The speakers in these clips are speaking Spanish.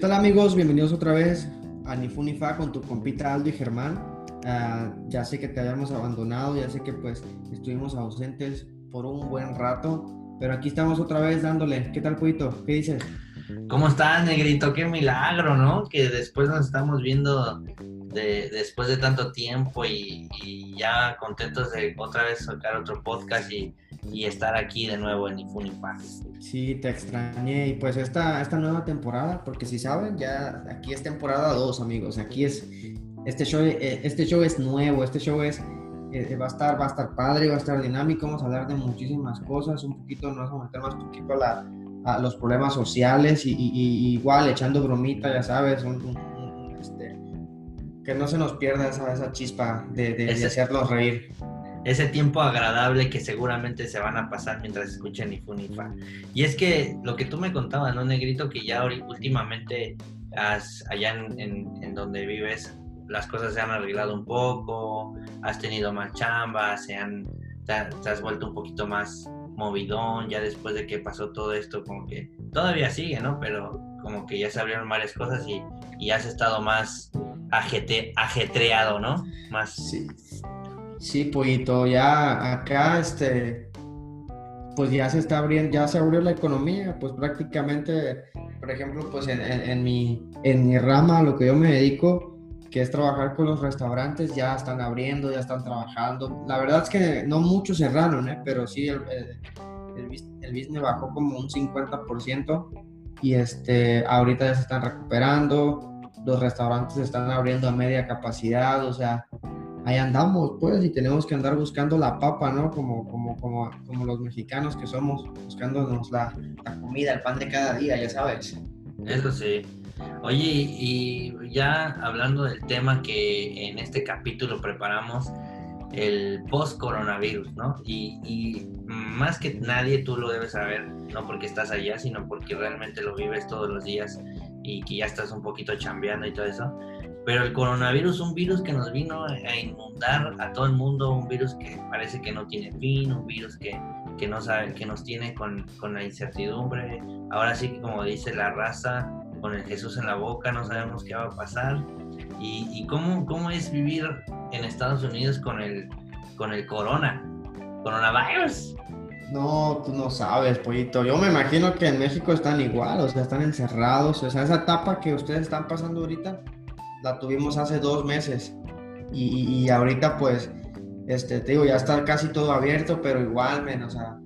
tal amigos? Bienvenidos otra vez a Nifunifa con tu compita Aldo y Germán. Ah, ya sé que te habíamos abandonado, ya sé que pues estuvimos ausentes por un buen rato, pero aquí estamos otra vez dándole. ¿Qué tal, Puito? ¿Qué dices? ¿Cómo estás, negrito? Qué milagro, ¿no? Que después nos estamos viendo de, después de tanto tiempo y, ya contentos de otra vez sacar otro podcast y, estar aquí de nuevo en Infunifa. Sí, te extrañé. Y pues esta, esta nueva temporada, porque si saben, ya aquí es temporada 2, amigos. Aquí es, este show, eh, este show es nuevo, este show es, eh, va, a estar, va a estar padre, va a estar dinámico, vamos a hablar de muchísimas cosas, un poquito, nos vamos a meter más poquito a, la, a los problemas sociales y, igual echando bromita, ya sabes, este, que no se nos pierda esa, esa chispa de, de, de hacernos reír ese tiempo agradable que seguramente se van a pasar mientras escuchen Ifunifa. Y es que lo que tú me contabas, ¿no, Negrito? Que ya últimamente allá en, donde vives las cosas se han arreglado un poco, has tenido más chamba, se han, te, has vuelto un poquito más movidón, ya después de que pasó todo esto, como que todavía sigue, ¿no? Pero como que ya se abrieron varias cosas y, y has estado más ajetreado, ¿no? Más... Sí. Sí, Pollito, ya acá, este, pues ya se está abriendo, ya se abrió la economía, pues prácticamente, por ejemplo, pues en, mi, en mi rama, lo que yo me dedico, que es trabajar con los restaurantes, ya están abriendo, ya están trabajando. La verdad es que no muchos cerraron, ¿eh? pero sí el, el, business bajó como un 50% y este, ahorita ya se están recuperando, los restaurantes están abriendo a media capacidad, o sea, ahí andamos, pues, y tenemos que andar buscando la papa, ¿no? Como, como, como, como los mexicanos que somos, buscándonos la, comida, el pan de cada día, ya sabes. Eso sí. Oye, y ya hablando del tema que en este capítulo preparamos, el post-coronavirus, ¿no? Y, y, más que nadie tú lo debes saber, no porque estás allá, sino porque realmente lo vives todos los días y que ya estás un poquito chambeando y todo eso. Pero el coronavirus, un virus que nos vino a inundar a todo el mundo, un virus que parece que no tiene fin, un virus que, que, no sabe, que nos tiene con, con la incertidumbre. Ahora sí que como dice la raza, con el Jesús en la boca, no sabemos qué va a pasar. ¿Y, y cómo, cómo es vivir en Estados Unidos con el, con el corona, coronavirus? No, tú no sabes, pollito. Yo me imagino que en México están igual, o sea, están encerrados. O sea, esa etapa que ustedes están pasando ahorita, la tuvimos hace dos meses. Y, ahorita pues, este, te digo, ya está casi todo abierto, pero igual, men, o sea,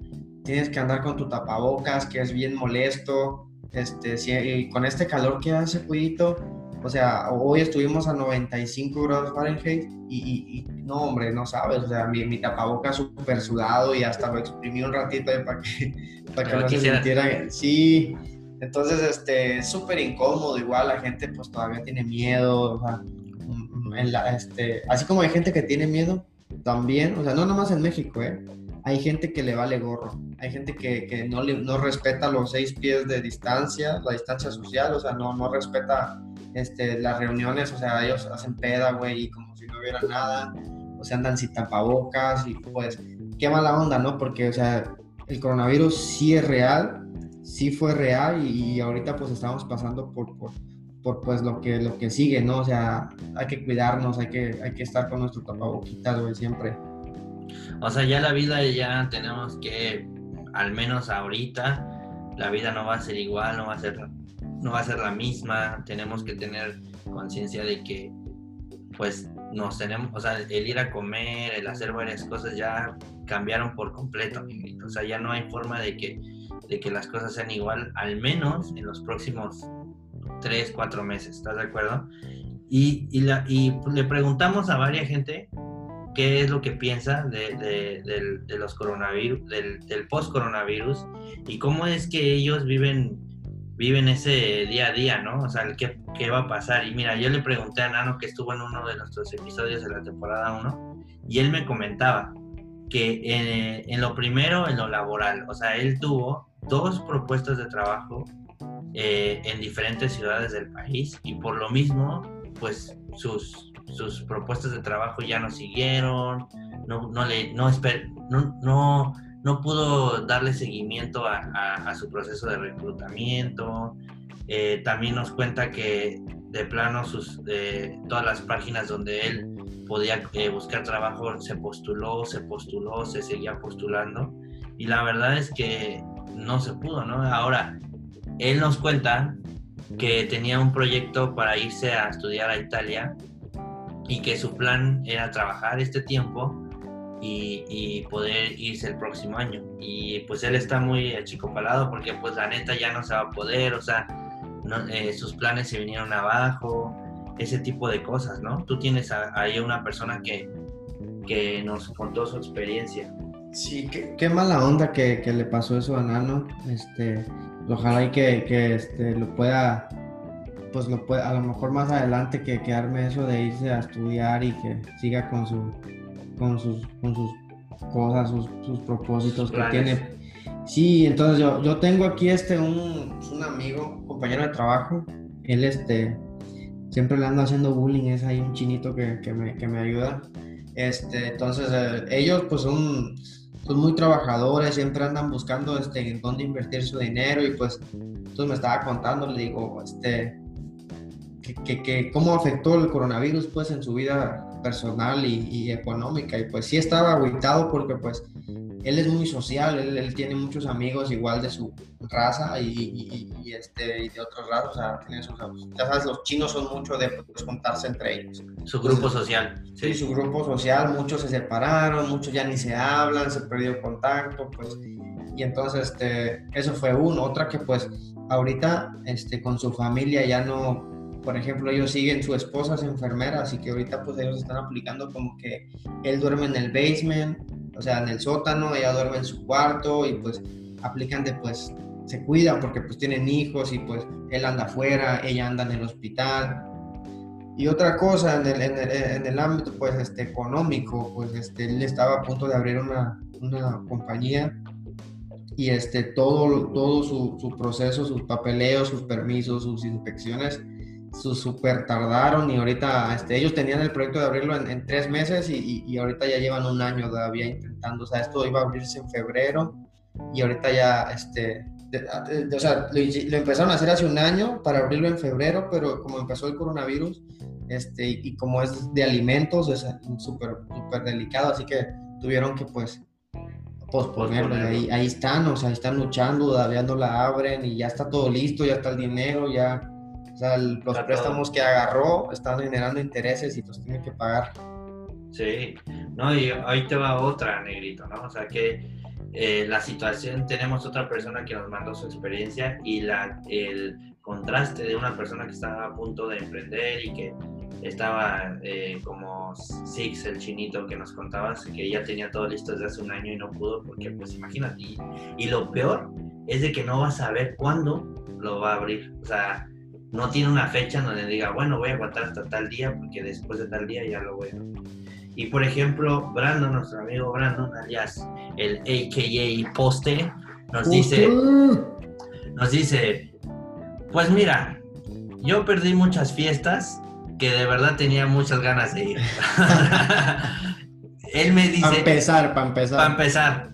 tienes que andar con tu tapabocas, que es bien molesto, este, y con este calor que hace, cuidito, o sea, hoy estuvimos a 95 grados Fahrenheit y, no, hombre, no sabes, o sea, mi, mi tapabocas súper sudado y hasta lo exprimí un ratito para que, para que no se sintiera, sí, entonces, este, súper incómodo, igual la gente pues todavía tiene miedo, o sea, mm, en la, este, así como hay gente que tiene miedo, también, o sea, no nomás en México, ¿eh? Hay gente que le vale gorro, hay gente que, que no, le, no respeta los seis pies de distancia, la distancia social, o sea, no, no respeta este, las reuniones, o sea, ellos hacen peda, güey, y como si no hubiera nada, o sea, andan sin tapabocas y pues, qué mala onda, ¿no? Porque, o sea, el coronavirus sí es real, sí fue real y, ahorita pues estamos pasando por, por, pues lo que, lo que sigue, ¿no? O sea, hay que cuidarnos, hay que, hay que estar con nuestro tapaboquitas, güey, siempre. O sea, ya la vida ya tenemos que, al menos ahorita, la vida no va a ser igual, no va a ser, no va a ser la misma, tenemos que tener conciencia de que pues nos tenemos, o sea, el ir a comer, el hacer varias cosas ya cambiaron por completo, o sea, ya no hay forma de que de que las cosas sean igual, al menos en los próximos 3, 4 meses, ¿estás de acuerdo? Y, y, la, y le preguntamos a varias gente qué es lo que piensa de, de, los coronavirus, del, del post-coronavirus y cómo es que ellos viven, viven ese día a día, ¿no? O sea, ¿qué, qué va a pasar. Y mira, yo le pregunté a Nano que estuvo en uno de nuestros episodios de la temporada 1 y él me comentaba que en, en, lo primero, en lo laboral, o sea, él tuvo dos propuestas de trabajo eh, en diferentes ciudades del país y por lo mismo, pues sus, sus propuestas de trabajo ya no siguieron, no, no, le, no, no, no, pudo darle seguimiento a, a, su proceso de reclutamiento. Eh, también nos cuenta que de plano sus, todas las páginas donde él podía eh, buscar trabajo se postuló, se postuló, se seguía postulando. Y la verdad es que no se pudo, ¿no? Ahora, él nos cuenta que tenía un proyecto para irse a estudiar a Italia y que su plan era trabajar este tiempo y, poder irse el próximo año. Y pues él está muy achicopalado porque pues la neta ya no se va a poder, o sea, eh, sus planes se vinieron abajo, ese tipo de cosas, ¿no? Tú tienes ahí una persona que, que nos contó su experiencia. Sí, qué, mala onda que, le pasó eso a Nano. Este, ojalá y que, que este, lo pueda, pues lo pueda, a lo mejor más adelante que, que arme eso de irse a estudiar y que siga con su, con sus, con sus cosas, sus, sus propósitos que tiene. Sí, entonces yo, yo tengo aquí este un, un amigo, compañero de trabajo. Él este siempre le ando haciendo bullying, es ahí un chinito que, que, me, que me ayuda. Este, entonces eh, ellos pues son son muy trabajadores, siempre andan buscando este, en dónde invertir su dinero y pues entonces me estaba contando, le digo, este, que, que, cómo afectó el coronavirus pues en su vida personal y, y económica. Y pues sí estaba aguitado porque pues él es muy social, él, tiene muchos amigos igual de su raza y, este, y de otras razas, o sea, tiene sus, ya sabes, los chinos son mucho de pues, contarse entre ellos. Su grupo social. Sí. su grupo social, muchos se separaron, muchos ya ni se hablan, se perdió contacto, pues, y entonces este, eso fue uno. Otra que pues ahorita este, con su familia ya no, por ejemplo, ellos siguen, su esposa es enfermera, así que ahorita pues ellos están aplicando como que él duerme en el basement, o sea, en el sótano, ella duerme en su cuarto y pues aplican de pues se cuidan porque pues tienen hijos y pues él anda afuera, ella anda en el hospital. Y otra cosa en el, en el, ámbito pues este económico, pues este él estaba a punto de abrir una, una compañía y este todo todo su, su proceso, sus papeleos, sus permisos, sus inspecciones su super tardaron y ahorita este, ellos tenían el proyecto de abrirlo en, tres meses y, y, ahorita ya llevan un año todavía intentando, o sea, esto iba a abrirse en febrero y ahorita ya, este, o sea, lo, empezaron a hacer hace un año para abrirlo en febrero, pero como empezó el coronavirus, este, y, como es de alimentos, es súper, súper delicado, así que tuvieron que pues posponerlo, ahí, ahí están, o sea, están luchando, todavía no la abren y ya está todo listo, ya está el dinero, ya o sea, los préstamos que agarró están generando intereses y los tiene que pagar. Sí, no, y ahí te va otra, negrito, ¿no? O sea, que eh, la situación, tenemos otra persona que nos mandó su experiencia y la, el contraste de una persona que estaba a punto de emprender y que estaba eh, como Six, el chinito que nos contabas, que ya tenía todo listo desde hace un año y no pudo, porque pues imagínate, y, y lo peor es de que no vas a saber cuándo lo va a abrir, o sea, no tiene una fecha donde diga, bueno, voy a aguantar hasta tal día porque después de tal día ya lo voy a... Y por ejemplo, Brandon, nuestro amigo Brandon, alias el AKA Poste, nos dice, nos dice, pues mira, yo perdí muchas fiestas que de verdad tenía muchas ganas de ir. él me dice... Para empezar, para empezar. Para empezar.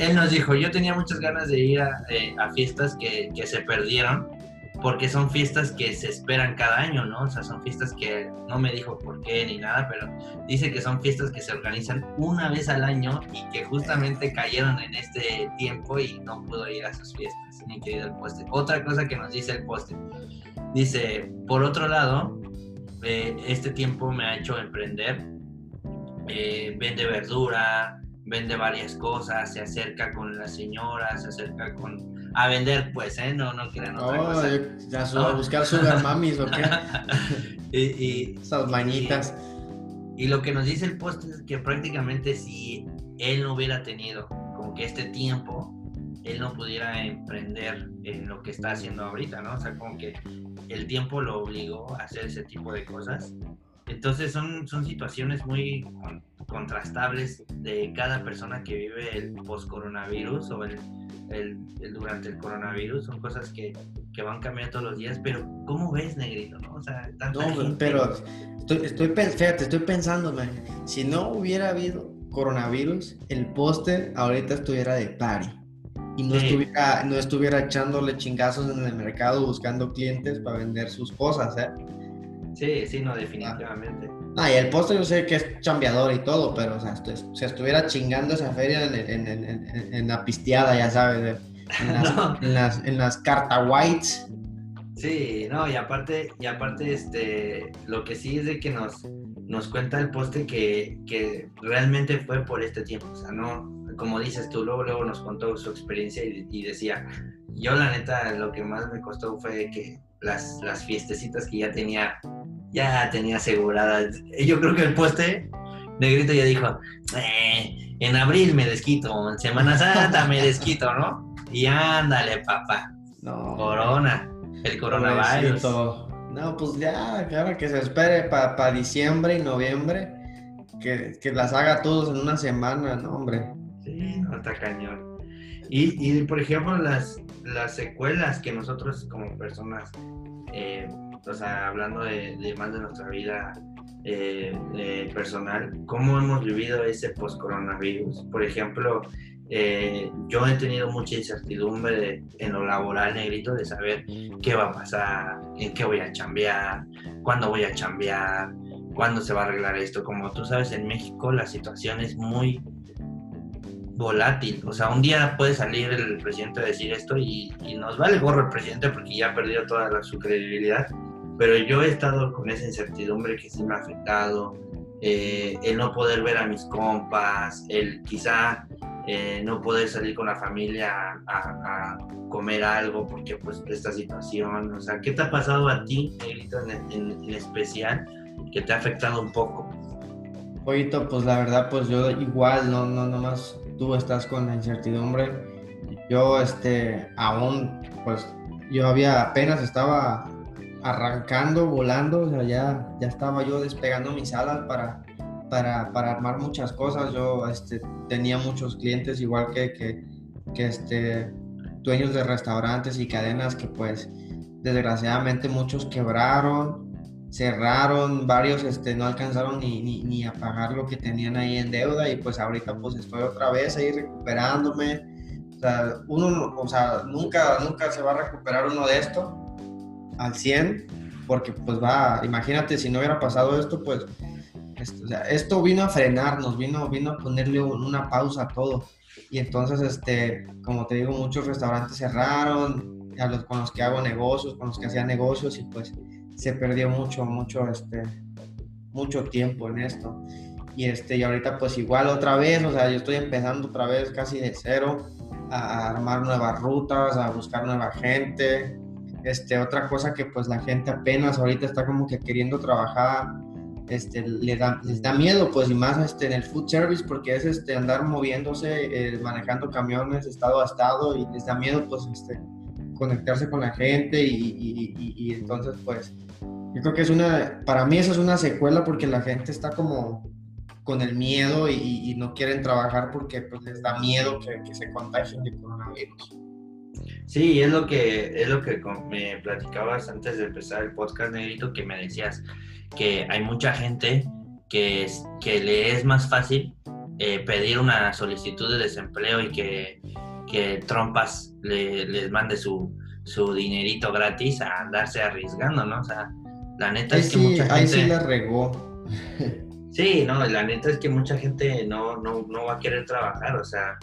Él, nos dijo, yo tenía muchas ganas de ir a, eh, fiestas que, que se perdieron porque son fiestas que se esperan cada año, ¿no? O sea, son fiestas que no me dijo por qué ni nada, pero dice que son fiestas que se organizan una vez al año y que justamente cayeron en este tiempo y no pudo ir a esas fiestas, ni querido el poste. Otra cosa que nos dice el poste, dice, por otro lado, eh, este tiempo me ha hecho emprender, eh, vende verdura, vende varias cosas, se acerca con la señora, se acerca con a vender, pues, ¿eh? No, no crean otra oh, cosa. Ya no. a buscar sugar mamis o qué. y, Esas mañitas. Y, lo que nos dice el post es que prácticamente si él no hubiera tenido como que este tiempo, él no pudiera emprender en lo que está haciendo ahorita, ¿no? O sea, como que el tiempo lo obligó a hacer ese tipo de cosas. Entonces son, son situaciones muy contrastables de cada persona que vive el post-coronavirus o el, el, durante el coronavirus. Son cosas que, que, van cambiando todos los días, pero ¿cómo ves, Negrito? No, o sea, no pero estoy, estoy, fíjate, estoy pensando, si no hubiera habido coronavirus, el póster ahorita estuviera de party. y no, estuviera, no estuviera echándole chingazos en el mercado buscando clientes para vender sus cosas, ¿eh? Sí, sí, no, definitivamente. Ah, y el postre yo sé que es chambeador y todo, pero o sea, se estuviera chingando esa feria en, en, en, la pisteada, ya sabes, en las, en las, en las carta whites. Sí, no, y aparte, y aparte, este, lo que sí es de que nos, nos cuenta el poste que, que realmente fue por este tiempo, o sea, no, como dices tú, luego, luego nos contó su experiencia y, decía, yo la neta lo que más me costó fue que las, las fiestecitas que ya tenía, ya tenía aseguradas. Yo creo que el poste negrito ya dijo, eh, en abril me desquito, en Semana Santa me desquito, ¿no? Y ándale, papá. No. Corona, el coronavirus. No, pues ya, claro que se espere para diciembre y noviembre. Que, que, las haga todos en una semana, no, hombre. Sí, no, está cañón. Y, por ejemplo, las, las secuelas que nosotros como personas, eh, o sea, hablando de, más de nuestra vida eh, personal, ¿cómo hemos vivido ese post-coronavirus? Por ejemplo, eh, yo he tenido mucha incertidumbre en lo laboral, negrito, de saber qué va a pasar, en qué voy a chambear, cuándo voy a chambear, cuándo se va a arreglar esto. Como tú sabes, en México la situación es muy volátil. O sea, un día puede salir el presidente a decir esto y, nos vale gorro el presidente porque ya perdió toda su credibilidad. Pero yo he estado con esa incertidumbre que sí me ha afectado. Eh, el no poder ver a mis compas, el quizá eh, no poder salir con la familia a, comer algo porque pues esta situación, o sea, ¿qué te ha pasado a ti, en, en, especial, que te ha afectado un poco? Oito, pues la verdad, pues yo igual, no, no, no más tú estás con la incertidumbre. Yo, este, aún, pues, yo había apenas estaba arrancando, volando, ya, ya estaba yo despegando mis alas para, para, para armar muchas cosas. Yo, este, tenía muchos clientes, igual que, que, que, este, dueños de restaurantes y cadenas que, pues, desgraciadamente muchos quebraron cerraron, varios este, no alcanzaron ni, ni, a pagar lo que tenían ahí en deuda y pues ahorita pues estoy otra vez ahí recuperándome. O sea, uno, o sea, nunca, nunca se va a recuperar uno de esto al 100 porque pues va, imagínate si no hubiera pasado esto, pues esto, o sea, esto vino a frenarnos, vino, vino a ponerle una pausa a todo. Y entonces, este, como te digo, muchos restaurantes cerraron, a los, con los que hago negocios, con los que hacía negocios y pues se perdió mucho, mucho, este, mucho tiempo en esto. Y, este, y ahorita pues igual otra vez, o sea, yo estoy empezando otra vez casi de cero a armar nuevas rutas, a buscar nueva gente. Este, otra cosa que pues la gente apenas ahorita está como que queriendo trabajar, este, le da, les da miedo pues y más este, en el food service porque es este, andar moviéndose, eh, manejando camiones estado a estado y les da miedo pues este, conectarse con la gente y, y, entonces pues yo creo que es una, para mí eso es una secuela porque la gente está como con el miedo y, no quieren trabajar porque pues les da miedo que, se contagien de coronavirus. Sí, es lo que es lo que me platicabas antes de empezar el podcast, Negrito, que me decías que hay mucha gente que, que le es más fácil eh, pedir una solicitud de desempleo y que que Trompas le, les mande su, su dinerito gratis a andarse arriesgando, ¿no? O sea, la neta es que mucha gente... Ahí sí la regó. sí, no, la neta es que mucha gente no, no, no va a querer trabajar, o sea,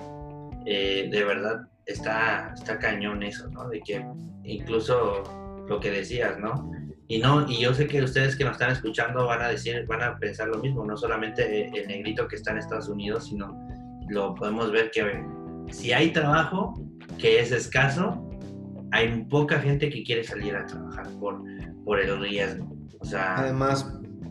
eh, de verdad está, está cañón eso, ¿no? De que incluso lo que decías, ¿no? Y no, y yo sé que ustedes que nos están escuchando van a decir, van a pensar lo mismo, no solamente el negrito que está en Estados Unidos, sino lo podemos ver que si hay trabajo que es escaso, hay poca gente que quiere salir a trabajar por, por el riesgo. O sea, Además,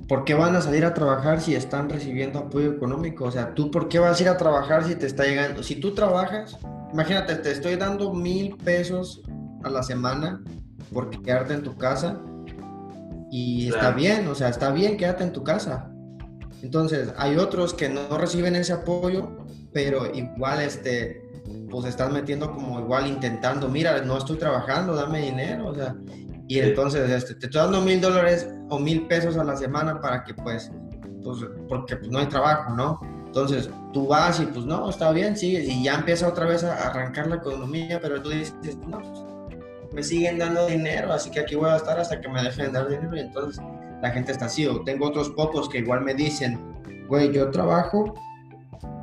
¿por qué van a salir a trabajar si están recibiendo apoyo económico? O sea, ¿tú por qué vas a ir a trabajar si te está llegando? Si tú trabajas, imagínate, te estoy dando mil pesos a la semana por quedarte en tu casa y está bien, o sea, está bien, quédate en tu casa. Entonces, hay otros que no reciben ese apoyo, pero igual este, pues estás metiendo como igual intentando, mira, no estoy trabajando, dame dinero, o sea, y entonces este, te estoy dando mil dólares o mil pesos a la semana para que pues, pues porque pues, no hay trabajo, ¿no? Entonces, tú vas y pues no, está bien, sigue, y ya empieza otra vez a arrancar la economía, pero tú dices, no, pues, me siguen dando dinero, así que aquí voy a estar hasta que me dejen de dar dinero, y entonces la gente está así, o tengo otros pocos que igual me dicen, güey, yo trabajo,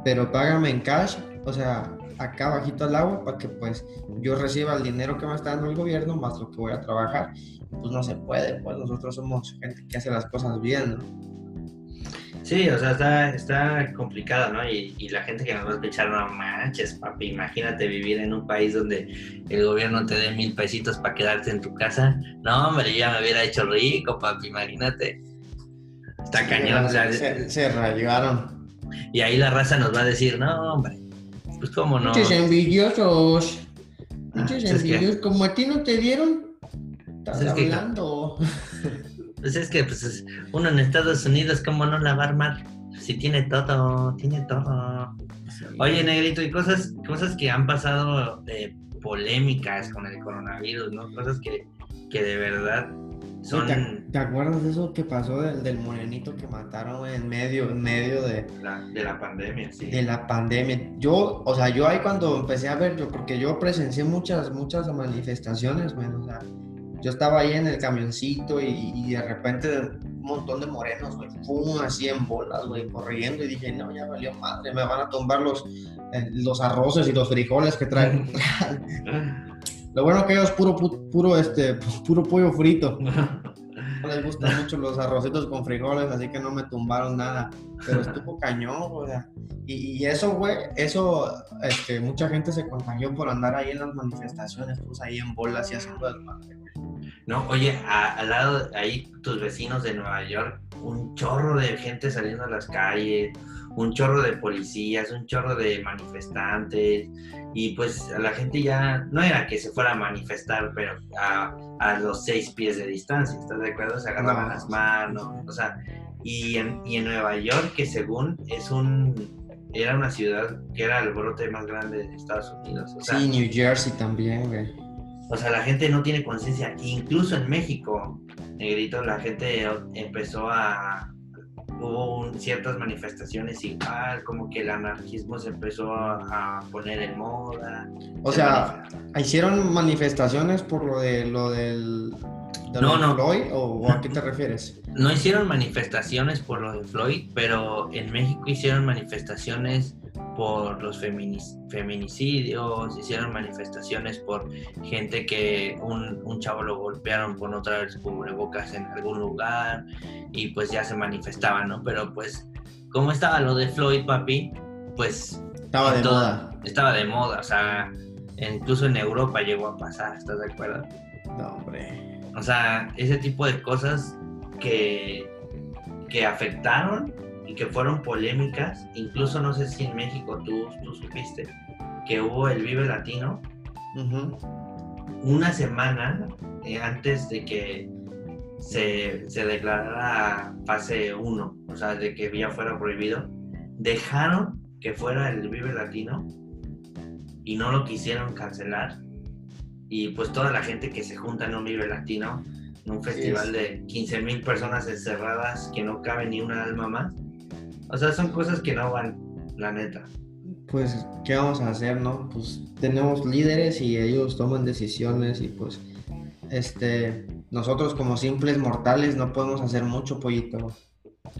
pero págame en cash, o sea, acá bajito al agua para que pues yo reciba el dinero que me está dando el gobierno más lo que voy a trabajar. Pues no se puede, pues nosotros somos gente que hace las cosas bien, ¿no? Sí, o sea, está, está complicado, ¿no? Y, y, la gente que nos va a escuchar, no manches, papi, imagínate vivir en un país donde el gobierno te dé mil pesitos para quedarte en tu casa. No, hombre, ya me hubiera hecho rico, papi, imagínate. Está cañón, o sea. Se, se rayaron. Y ahí la raza nos va a decir, no, hombre, pues cómo no. Muchos envidiosos. Muchos ah, pues envidiosos. Como a ti no te dieron, estás pues hablando. pues es que pues, uno en Estados Unidos, ¿cómo no la va a armar? Si tiene todo, tiene todo. Oye, Negrito, y cosas, cosas que han pasado de polémicas con el coronavirus, ¿no? Cosas que, que de verdad ¿Te, acuerdas de eso que pasó del, del, morenito que mataron en medio, en medio de la, de la pandemia? Sí. De la pandemia. Yo, o sea, yo ahí cuando empecé a ver, yo, porque yo presencié muchas, muchas manifestaciones, bueno, o sea, yo estaba ahí en el camioncito y, y de repente un montón de morenos, güey, así en bolas, güey, corriendo y dije, no, ya valió madre, me van a tumbar los, eh, los arroces y los frijoles que traen. Lo bueno que ellos puro, puro, este, puro pollo frito. No les gustan mucho los arrocitos con frijoles, así que no me tumbaron nada. Pero estuvo cañón, o sea. Y, y eso, güey, eso, este, mucha gente se contagió por andar ahí en las manifestaciones, pues ahí en bolas y haciendo el No, oye, al lado, ahí tus vecinos de Nueva York, un chorro de gente saliendo a las calles, un chorro de policías, un chorro de manifestantes, y pues a la gente ya no era que se fuera a manifestar, pero a, a los seis pies de distancia, ¿estás de acuerdo? Se agarraban las manos, o sea, y en, y en Nueva York, que según es un era una ciudad que era el brote más grande de Estados Unidos. O sea, sí, New Jersey también, güey. O sea, la gente no tiene conciencia. Incluso en México, Negrito, la gente empezó a, hubo ciertas manifestaciones igual, como que el anarquismo se empezó a, poner en moda. O sea, ¿hicieron manifestaciones por lo de lo del no, no. Floyd o a qué te refieres? No hicieron manifestaciones por lo de Floyd, pero en México hicieron manifestaciones por los feminicidios, hicieron manifestaciones por gente que un, un, chavo lo golpearon por no traer cubrebocas en algún lugar y pues ya se manifestaban, ¿no? Pero pues, como estaba lo de Floyd, papi, pues... Estaba de moda. Estaba de moda, o sea, incluso en Europa llegó a pasar, ¿estás de acuerdo? No, hombre. O sea, ese tipo de cosas que, que afectaron y que fueron polémicas, incluso no sé si en México tú, tú supiste que hubo el Vive Latino, una semana eh, antes de que se, se, declarara fase 1, o sea, de que ya fuera prohibido, dejaron que fuera el Vive Latino y no lo quisieron cancelar. Y pues toda la gente que se junta en un Vive Latino, en un festival de 15 mil personas encerradas que no cabe ni una alma más, o sea, son cosas que no van, la neta. Pues, ¿qué vamos a hacer, no? Pues tenemos líderes y ellos toman decisiones y pues, este, nosotros como simples mortales no podemos hacer mucho, pollito.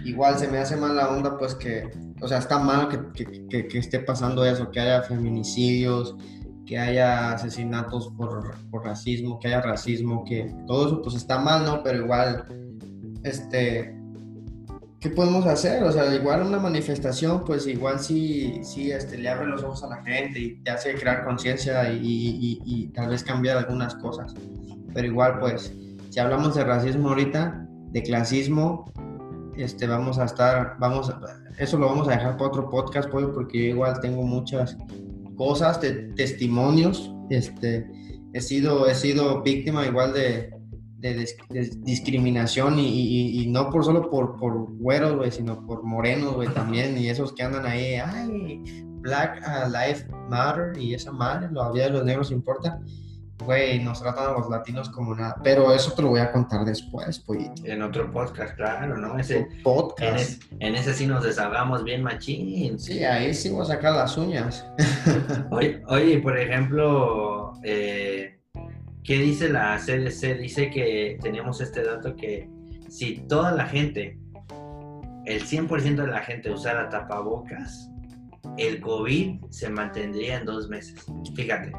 Igual se me hace mala onda, pues que, o sea, está mal que, que, que, esté pasando eso, que haya feminicidios, que haya asesinatos por, por, racismo, que haya racismo, que todo eso pues está mal, ¿no? Pero igual, este, ¿qué podemos hacer? O sea, igual una manifestación, pues igual sí, sí este, le abre los ojos a la gente y te hace crear conciencia y, y, tal vez cambiar algunas cosas. Pero igual, pues, si hablamos de racismo ahorita, de clasismo, este, vamos a estar, vamos, eso lo vamos a dejar para otro podcast, pues, porque yo igual tengo muchas cosas, de, testimonios, este, he sido, he sido víctima igual de, de, discriminación y, no por solo por, por güeros, güey, sino por morenos, güey, también, y esos que andan ahí, ay, Black Lives Matter y esa madre, la vida de los negros importa. güey, nos tratan a los latinos como nada. Pero eso te lo voy a contar después, pollito. En otro podcast, claro, ¿no? Ese, Podcast. en, en ese sí nos desahogamos bien machín. Sí, ahí sí voy a sacar las uñas. Oye, oye, por ejemplo, eh, ¿qué dice la CDC? Dice que tenemos este dato que si toda la gente, el 100% de la gente usara tapabocas, el COVID se mantendría en dos meses. Fíjate,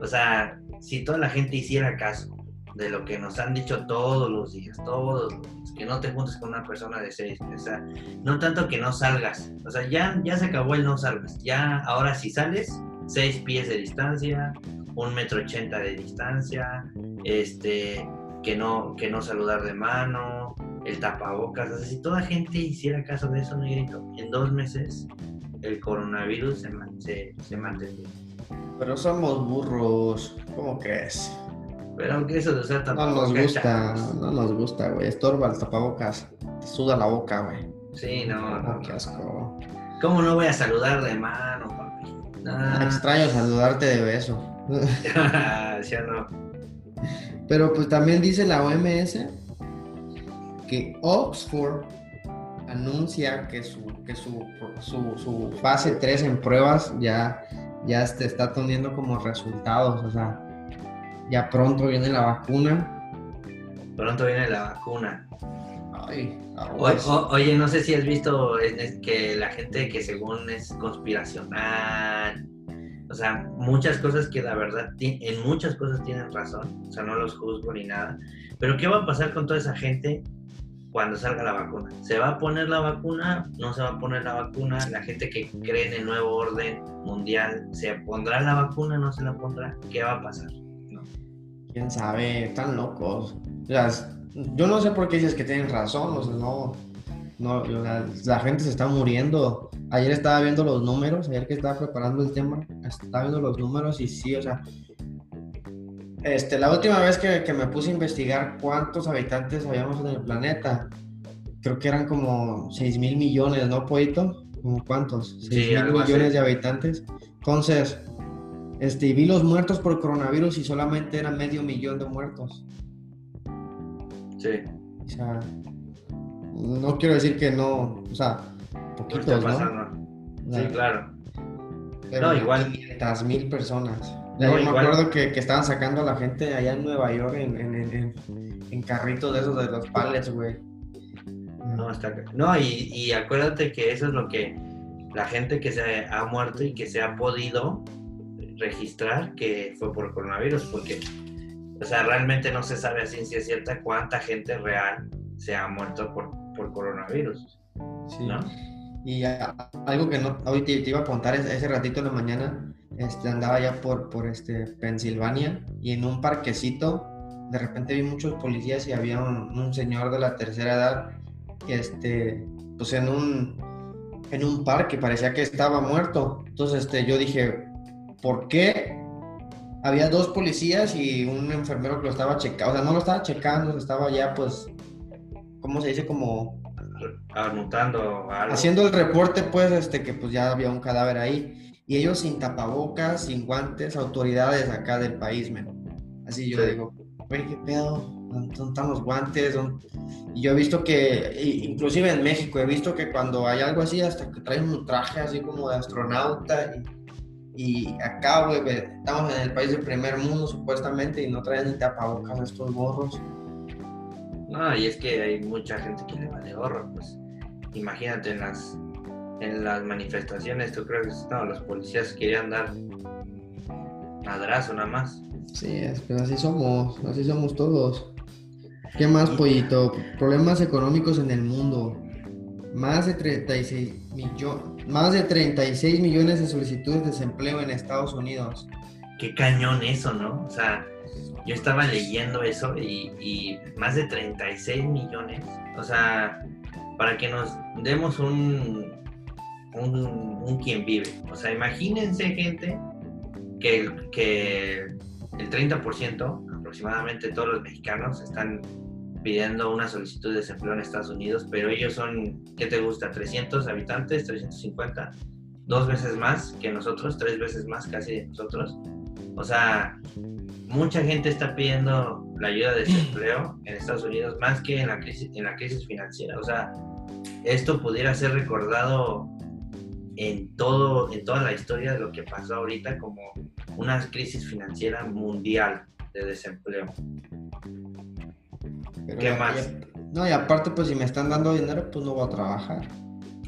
o sea, si toda la gente hiciera caso de lo que nos han dicho todos los días, todos los días, que no te juntes con una persona de seis, o sea, no tanto que no salgas, o sea, ya, ya se acabó el no salgas, ya ahora si sales, seis pies de distancia, un metro ochenta de distancia, este, que no, que no saludar de mano, el tapabocas, o sea, si toda gente hiciera caso de eso, negrito, en dos meses el coronavirus se, se, se mantendría. Pero somos burros. ¿Cómo crees? Pero aunque eso de usar No nos gusta, no nos gusta, güey. Estorba el tapabocas. Te suda la boca, güey. Sí, no, no, Oh, qué asco. ¿Cómo no voy a saludar de mano, papi? Ah, Extraño saludarte de beso. ¿Sí o no? Pero pues también dice la OMS que Oxford anuncia que su, que su, su, su fase 3 en pruebas ya, ya te está teniendo como resultados. O sea, ya pronto viene la vacuna. Pronto viene la vacuna. Ay, O- aguas. o- oye, no sé si has visto que la gente que según es conspiracional, o sea, muchas cosas que la verdad, en muchas cosas tienen razón, o sea, no los juzgo ni nada, pero ¿qué va a pasar con toda esa gente cuando salga la vacuna? ¿Se va a poner la vacuna? ¿No se va a poner la vacuna? La gente que cree en el nuevo orden mundial, ¿se pondrá la vacuna? ¿No se la pondrá? ¿Qué va a pasar? quién sabe, están locos. O sea, yo no sé por qué dices que tienen razón, o sea, no, no, la gente se está muriendo. Ayer estaba viendo los números, ayer que estaba preparando el tema, estaba viendo los números y sí, o sea, este, la última vez que, que me puse a investigar cuántos habitantes habíamos en el planeta, creo que eran como 6 mil millones, ¿no, Poito? ¿Como cuántos? 6 Sí, mil así. millones de habitantes. Entonces, este, vi los muertos por coronavirus y solamente eran medio millón de muertos. Sí, O sea, no quiero decir que no, o sea, ¿qué poquitos, ¿no? Sí, claro. pero No, igual. 500 mil personas. Ya No, yo me acuerdo que, que estaban sacando a la gente allá en Nueva York en, en, en, en- carritos de esos de los pallets, güey. No, está ca- no y, y acuérdate que eso es lo que la gente que se ha muerto y que se ha podido registrar que fue por coronavirus, porque, o sea, realmente no se sabe a ciencia cierta cuánta gente real se ha muerto por, por coronavirus, Sí. ¿no? Y algo que no, hoy te, te iba a contar ese, ese ratito en la mañana, este, andaba ya por, por este, Pensilvania y en un parquecito, de repente vi muchos policías y había un, un señor de la tercera edad, que este, pues en un, en un parque parecía que estaba muerto. Entonces este, yo dije, ¿por qué? Había dos policías y un enfermero que lo estaba checando, o sea, no lo estaba checando, estaba ya pues, ¿cómo se dice? Como Anotando algo. haciendo el reporte, pues, este, que pues ya había un cadáver ahí. Y ellos sin tapabocas, sin guantes, autoridades acá del país, men. Así yo Sí. digo, güey, ¿qué pedo? ¿Dónde están los guantes? ¿Dónde-?" Y yo he visto que, inclusive en México, he visto que cuando hay algo así, hasta que traen un traje así como de astronauta. Y, y acá, güey, estamos en el país del primer mundo, supuestamente, y no traen ni tapabocas estos gorros. No, y es que hay mucha gente que le vale gorro, pues. Imagínate en las en las manifestaciones, tú crees que no, los policías querían dar madrazo nada más. Sí, es, pues así somos, así somos todos. ¿Qué más, pollito? Problemas económicos en el mundo. Más de 36 millones, más de 36 millones de solicitudes de desempleo en Estados Unidos. Qué cañón eso, ¿no? O sea, yo estaba leyendo eso y, más de 36 millones. O sea, para que nos demos un, un, un quien vive. O sea, imagínense, gente, que, que el 30% aproximadamente todos los mexicanos están pidiendo una solicitud de desempleo en Estados Unidos, pero ellos son, ¿qué te gusta? 300 habitantes, 350, dos veces más que nosotros, tres veces más casi de nosotros. O sea, mucha gente está pidiendo la ayuda de desempleo en Estados Unidos más que en la crisis, en la crisis financiera. O sea, esto pudiera ser recordado en todo, en toda la historia de lo que pasó ahorita como una crisis financiera mundial de desempleo. ¿Qué más? no, y aparte, pues si me están dando dinero, pues no voy a trabajar.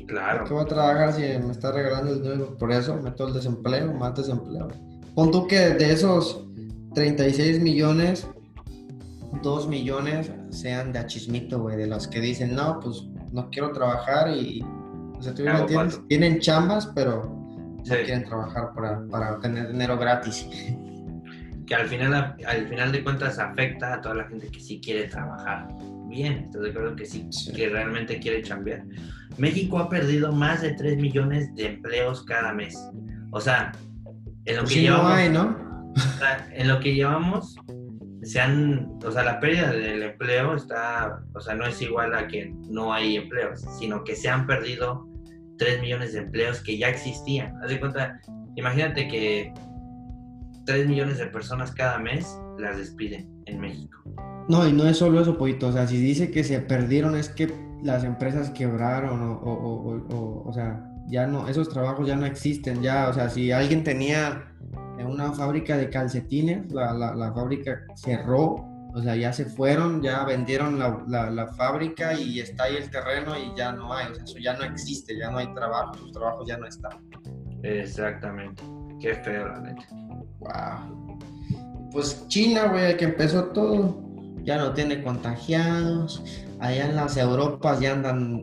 Claro. ¿Por qué voy a trabajar si me está regalando el dinero? Por eso meto el desempleo, más desempleo. Pon tú que de esos 36 millones, 2 millones sean de achismito, güey, de los que dicen, no, pues no quiero trabajar y, o sea, tú me entiendes, tienen chambas, pero no quieren trabajar para, para obtener dinero gratis. Que al final, al final de cuentas afecta a toda la gente que sí quiere trabajar bien, estoy de acuerdo que sí, que realmente quiere chambear. México ha perdido más de 3 millones de empleos cada mes. O sea, en lo pues que llevamos, ¿no? en lo que llevamos se han, o sea, la pérdida del empleo está, o sea, no es igual a que no hay empleos, sino que se han perdido 3 millones de empleos que ya existían. Haz de cuenta, imagínate que 3 millones de personas cada mes las despiden en México. No, y no es solo eso, Poito. O sea, si dice que se perdieron es que las empresas quebraron o, o, o, o, sea, ya no, esos trabajos ya no existen. Ya, o sea, si alguien tenía una fábrica de calcetines, la, la, la fábrica cerró, o sea, ya se fueron, ya vendieron la, la, fábrica y está ahí el terreno y ya no hay, o sea, eso ya no existe, ya no hay trabajo, sus trabajos ya no están. Exactamente. Qué feo, la neta. Wow. Pues China, güey, que empezó todo, ya no tiene contagiados. Allá en las Europas ya andan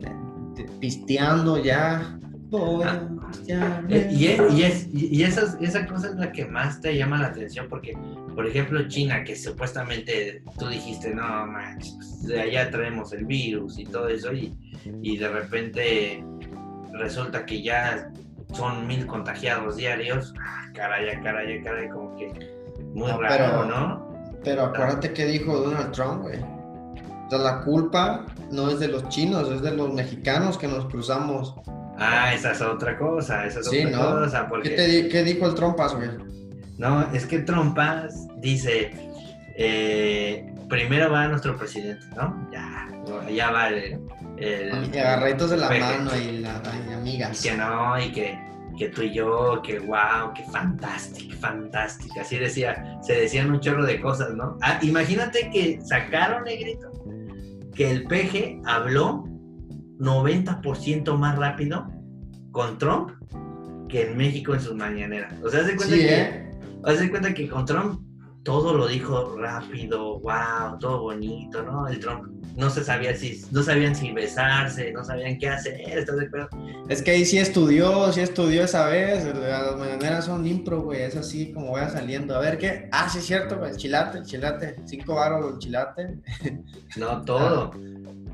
pisteando ya. Ah, y, es, y, esa cosa es la que más te llama la atención porque, por ejemplo, China, que supuestamente tú dijiste, no, manches, de allá traemos el virus y todo eso, y, y de repente resulta que ya son mil contagiados diarios. Ah, caray, caray, caray, como que muy raro, ¿no? Pero acuérdate que dijo Donald Trump, güey. O sea, la culpa no es de los chinos, es de los mexicanos que nos cruzamos. Ah, esa es otra cosa, esa es otra ¿no? cosa. ¿Qué, dijo el Trumpas, güey? No, es que Trumpas dice, eh, primero va nuestro presidente, ¿no? Ya, ya va el... el agarraditos de la mano y la, amigas. Y que no, y que que tú y yo, que wow, que fantástico, fantástico. Así decía, se decían un chorro de cosas, ¿no? Ah, imagínate que sacaron, negrito, que el peje habló 90% más rápido con Trump que en México en sus mañaneras. O sea, haz de cuenta que. ¿eh? cuenta que con Trump todo lo dijo rápido, wow, todo bonito, ¿no? El Trump no se sabía si, no sabían si besarse, no sabían qué hacer, ¿estás de acuerdo? Es que ahí sí estudió, sí estudió esa vez, las mañaneras son impro, güey, es así como vaya saliendo. A ver qué, ah, sí es cierto, güey, el chilate, el chilate, cinco baros chilate. No, todo.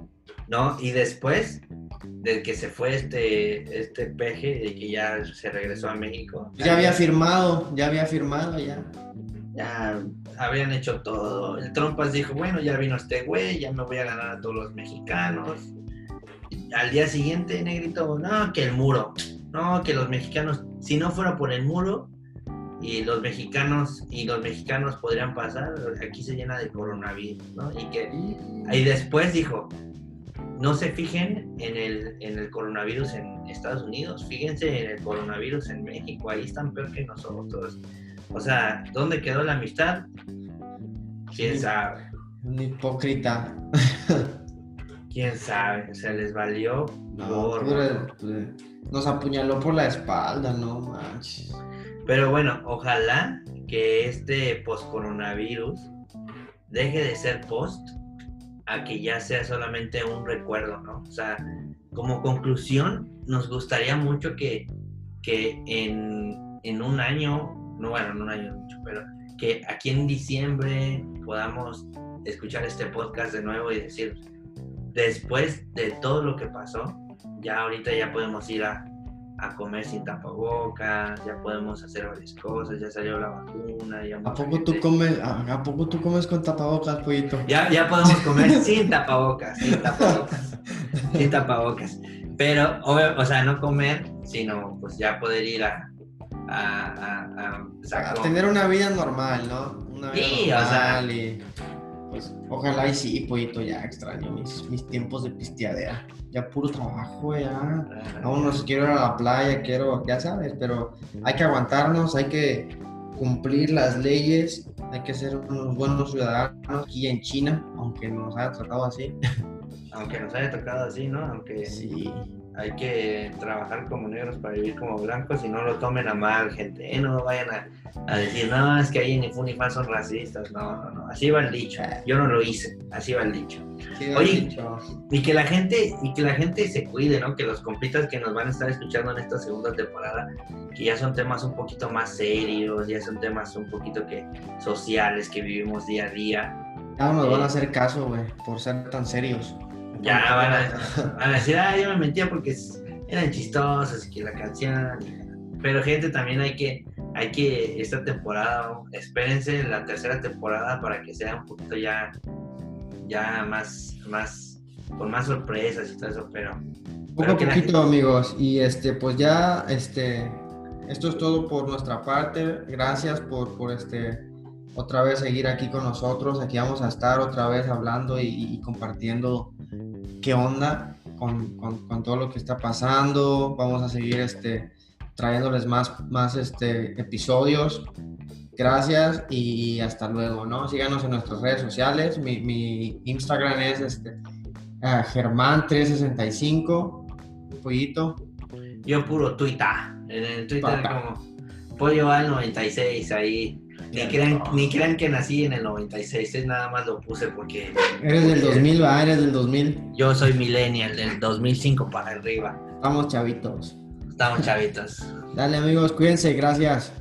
No, y después de que se fue este, este peje, de que ya se regresó a México. Ya había firmado, ya había firmado, ya ya habían hecho todo. El Trompas dijo, bueno, ya vino este güey, ya me voy a ganar a todos los mexicanos. al día siguiente, Negrito, no, que el muro, no, que los mexicanos, si no fuera por el muro, y los mexicanos y los mexicanos podrían pasar, aquí se llena de coronavirus, ¿no? Y que y después dijo, no se fijen en el, en el coronavirus en Estados Unidos, fíjense en el coronavirus en México, ahí están peor que nosotros. O sea, ¿dónde quedó la amistad? ¿Quién sabe? Un hipócrita. ¿Quién sabe? Se les valió. No, nos apuñaló por la espalda, no manches. Pero bueno, ojalá que este post-coronavirus deje de ser post a que ya sea solamente un recuerdo, ¿no? O sea, como conclusión, nos gustaría mucho que, que en, en un año no bueno, no un año mucho, pero que aquí en diciembre podamos escuchar este podcast de nuevo y decir, después de todo lo que pasó, ya ahorita ya podemos ir a, comer sin tapabocas, ya podemos hacer varias cosas, ya salió la vacuna. Ya ¿A poco, tú comes, a, poco tú comes con tapabocas, pollito? Ya, ya podemos comer sin tapabocas, sin tapabocas, sin tapabocas. Pero, o sea, no comer, sino pues ya poder ir a, a, a, tener una vida normal, ¿no? Una vida sí, normal o sea, y pues ojalá y sí, pollito, ya extraño mis, mis tiempos de pisteadera. Ya puro trabajo, ya. Aún no quiero ir a la playa, quiero, ya sabes, pero hay que aguantarnos, hay que cumplir las leyes, hay que ser unos buenos ciudadanos aquí en China, aunque nos haya tratado así. Aunque nos haya tocado así, ¿no? Aunque sí hay que trabajar como negros para vivir como blancos y no lo tomen a mal, gente. ¿eh? No vayan a, decir, no, es que ahí ni fa son racistas. No, no, no. Así va el dicho. Yo no lo hice. Así va el dicho. Oye, y que la gente, y que la gente se cuide, ¿no? Que los compitas que nos van a estar escuchando en esta segunda temporada, que ya son temas un poquito más serios, ya son temas un poquito que sociales que vivimos día a día. Ya no nos van a eh, hacer caso, güey, por ser tan serios. Ya van a, decir, ah, yo me mentía porque eran chistosos y que la canción. Pero gente, también hay que, hay que, esta temporada, espérense la tercera temporada para que sea un poquito ya, ya más, más, con más sorpresas y todo eso, pero... Poco a poquito, amigos, y este, pues ya, este, esto es todo por nuestra parte. Gracias por, por este, otra vez seguir aquí con nosotros. Aquí vamos a estar otra vez hablando y compartiendo qué onda con, con, todo lo que está pasando. Vamos a seguir este, trayéndoles más, más este, episodios. Gracias y hasta luego, ¿no? Síganos en nuestras redes sociales. Mi, mi Instagram es este, uh, Germán365, pollito. Yo puro Twitter. En el Twitter como pollo al 96 ahí ni crean, ni crean que nací en el 96, nada más lo puse porque... Eres del 2000, va, eres del 2000. Yo soy millennial, del 2005 para arriba. Estamos chavitos. Estamos chavitos. Dale amigos, cuídense, gracias.